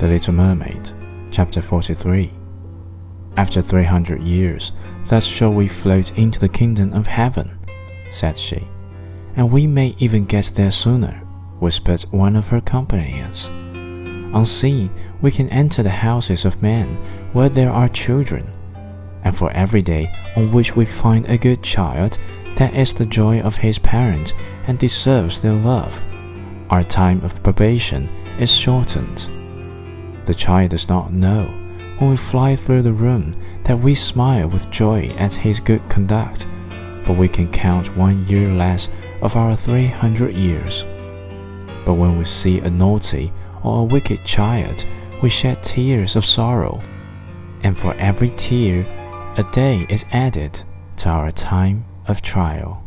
The Little Mermaid, Chapter 43. After three hundred years, thus shall we float into the kingdom of heaven, said she. And we may even get there sooner, whispered one of her companions. On Unseen, we can enter the houses of men where there are children. And for every day on which we find a good child, that is the joy of his parents and deserves their love. Our time of probation is shortened. The child does not know, when we fly through the room, that we smile with joy at his good conduct, for we can count one year less of our three hundred years. But when we see a naughty or a wicked child, we shed tears of sorrow, and for every tear, a day is added to our time of trial.